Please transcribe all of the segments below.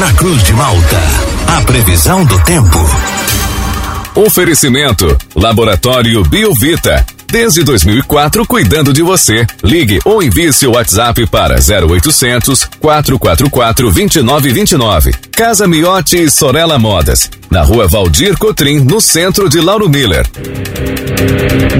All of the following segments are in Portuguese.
na Cruz de Malta. A previsão do tempo. Oferecimento: Laboratório Biovita. Desde 2004, cuidando de você. Ligue ou envie seu WhatsApp para 0800 444 2929. Casa Miotti e Sorella Modas. Na rua Valdir Cotrim, no centro de Lauro Miller.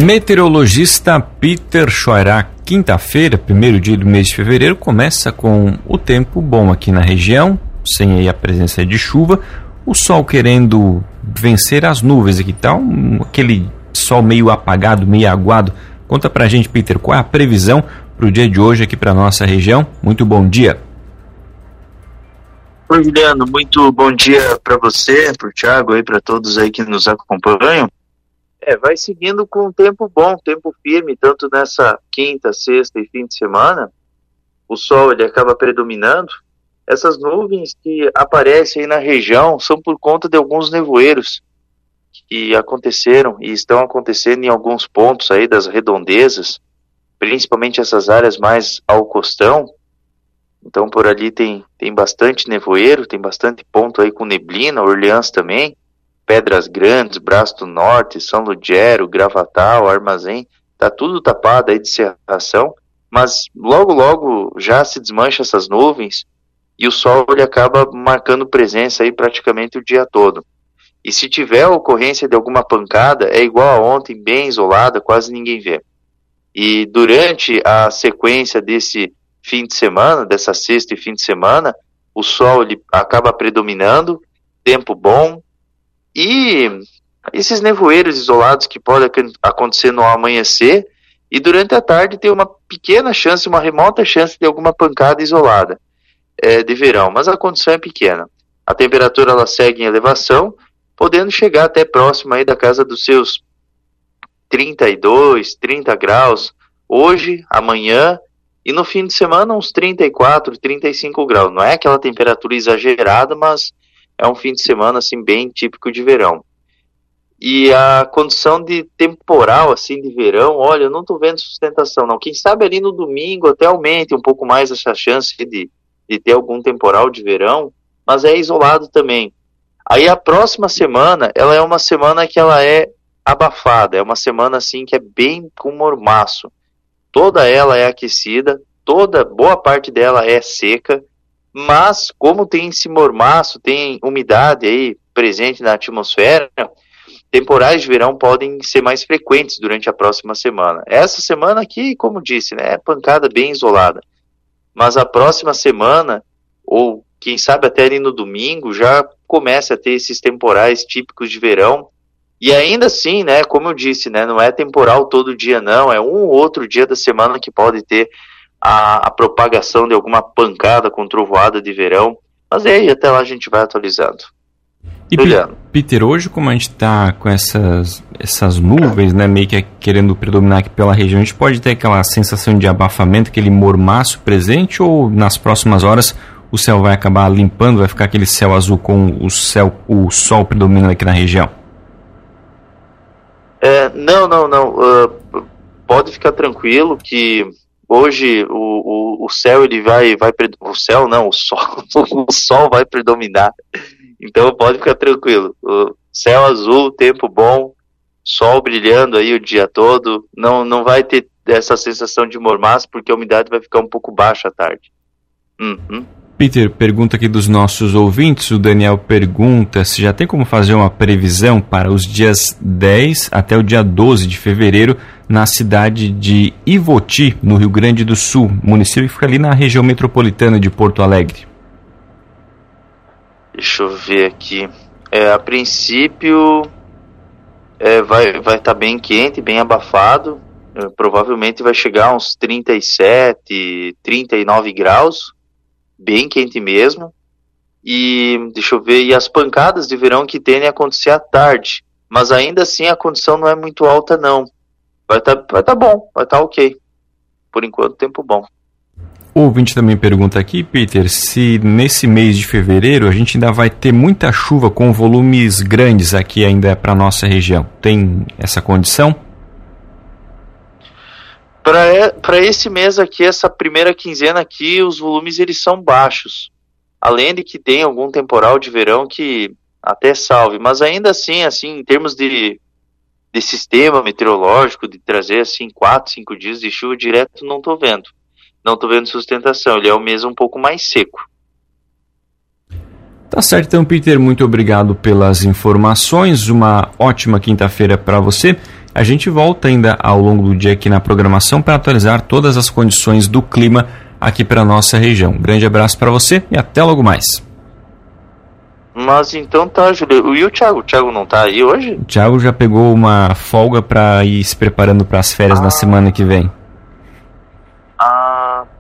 Meteorologista Peter Schoirach. Quinta-feira, primeiro dia do mês de fevereiro, começa com o tempo bom aqui na região, sem a presença de chuva. O sol querendo vencer as nuvens aqui, tá? Um, aquele sol meio apagado, meio aguado. Conta pra gente, Peter, qual é a previsão para o dia de hoje aqui para nossa região? Muito bom dia. Oi, Juliano, muito bom dia para você, para o Thiago e para todos aí que nos acompanham. É, vai seguindo com um tempo bom, tempo firme, tanto nessa quinta, sexta e fim de semana. O sol ele acaba predominando. Essas nuvens que aparecem aí na região são por conta de alguns nevoeiros que aconteceram e estão acontecendo em alguns pontos aí das redondezas, principalmente essas áreas mais ao costão. Então por ali tem, tem bastante nevoeiro, tem bastante ponto aí com neblina, Orleans também, Pedras Grandes, Braço do Norte, São Lugero, Gravatal, Armazém, tá tudo tapado aí de cerração, mas logo logo já se desmancha essas nuvens e o sol ele acaba marcando presença aí praticamente o dia todo. E se tiver ocorrência de alguma pancada, é igual a ontem, bem isolada, quase ninguém vê. E durante a sequência desse fim de semana, dessa sexta e fim de semana, o sol ele acaba predominando, tempo bom, e esses nevoeiros isolados que podem acontecer no amanhecer, e durante a tarde tem uma pequena chance, uma remota chance de alguma pancada isolada é, de verão, mas a condição é pequena. A temperatura ela segue em elevação, podendo chegar até próximo aí da casa dos seus 32, 30 graus, hoje, amanhã e no fim de semana uns 34, 35 graus. Não é aquela temperatura exagerada, mas é um fim de semana assim bem típico de verão. E a condição de temporal assim de verão, olha, eu não estou vendo sustentação não. Quem sabe ali no domingo até aumente um pouco mais essa chance de, de ter algum temporal de verão, mas é isolado também. Aí a próxima semana, ela é uma semana que ela é abafada, é uma semana assim que é bem com mormaço. Toda ela é aquecida, toda boa parte dela é seca, mas como tem esse mormaço, tem umidade aí presente na atmosfera, temporais de verão podem ser mais frequentes durante a próxima semana. Essa semana aqui, como disse, né, é pancada bem isolada. Mas a próxima semana, ou quem sabe até ali no domingo, já começa a ter esses temporais típicos de verão. E ainda assim, né, como eu disse, né, não é temporal todo dia não, é um ou outro dia da semana que pode ter a, a propagação de alguma pancada com trovoada de verão. Mas aí até lá a gente vai atualizando. E Peter, hoje como a gente está com essas, essas nuvens, né, meio que querendo predominar aqui pela região, a gente pode ter aquela sensação de abafamento, aquele mormaço presente, ou nas próximas horas o céu vai acabar limpando, vai ficar aquele céu azul com o céu, o sol predominando aqui na região? É, não, não, não. Uh, pode ficar tranquilo que hoje o, o, o céu ele vai, vai o céu não, o sol, o sol vai predominar. Então pode ficar tranquilo. O céu azul, tempo bom, sol brilhando aí o dia todo. Não, não vai ter essa sensação de mormaço porque a umidade vai ficar um pouco baixa à tarde. Uhum. Peter, pergunta aqui dos nossos ouvintes. O Daniel pergunta se já tem como fazer uma previsão para os dias 10 até o dia 12 de fevereiro na cidade de Ivoti, no Rio Grande do Sul, município que fica ali na região metropolitana de Porto Alegre. Deixa eu ver aqui. É, a princípio é, vai estar vai tá bem quente, bem abafado. É, provavelmente vai chegar uns 37, 39 graus bem quente mesmo. E deixa eu ver, e as pancadas de verão que tendem a acontecer à tarde. Mas ainda assim a condição não é muito alta, não. Vai estar tá, vai tá bom, vai estar tá ok. Por enquanto, tempo bom. O ouvinte também pergunta aqui, Peter, se nesse mês de fevereiro a gente ainda vai ter muita chuva com volumes grandes aqui ainda para nossa região. Tem essa condição? Para esse mês aqui, essa primeira quinzena aqui, os volumes eles são baixos. Além de que tem algum temporal de verão que até salve, mas ainda assim, assim, em termos de, de sistema meteorológico, de trazer assim quatro, cinco dias de chuva direto, não estou vendo. Não estou vendo sustentação. Ele é o mesmo um pouco mais seco. Tá certo, então, Peter, muito obrigado pelas informações. Uma ótima quinta-feira para você. A gente volta ainda ao longo do dia aqui na programação para atualizar todas as condições do clima aqui para nossa região. Um grande abraço para você e até logo mais. Mas então tá, Júlio. E o Thiago? O Thiago não tá aí hoje? O Thiago já pegou uma folga para ir se preparando para as férias ah. na semana que vem.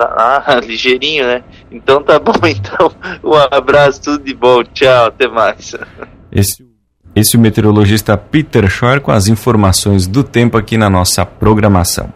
Ah, ligeirinho, né? Então tá bom, então. Um abraço, tudo de bom. Tchau, até mais. Esse, esse é o meteorologista Peter Schor com as informações do tempo aqui na nossa programação.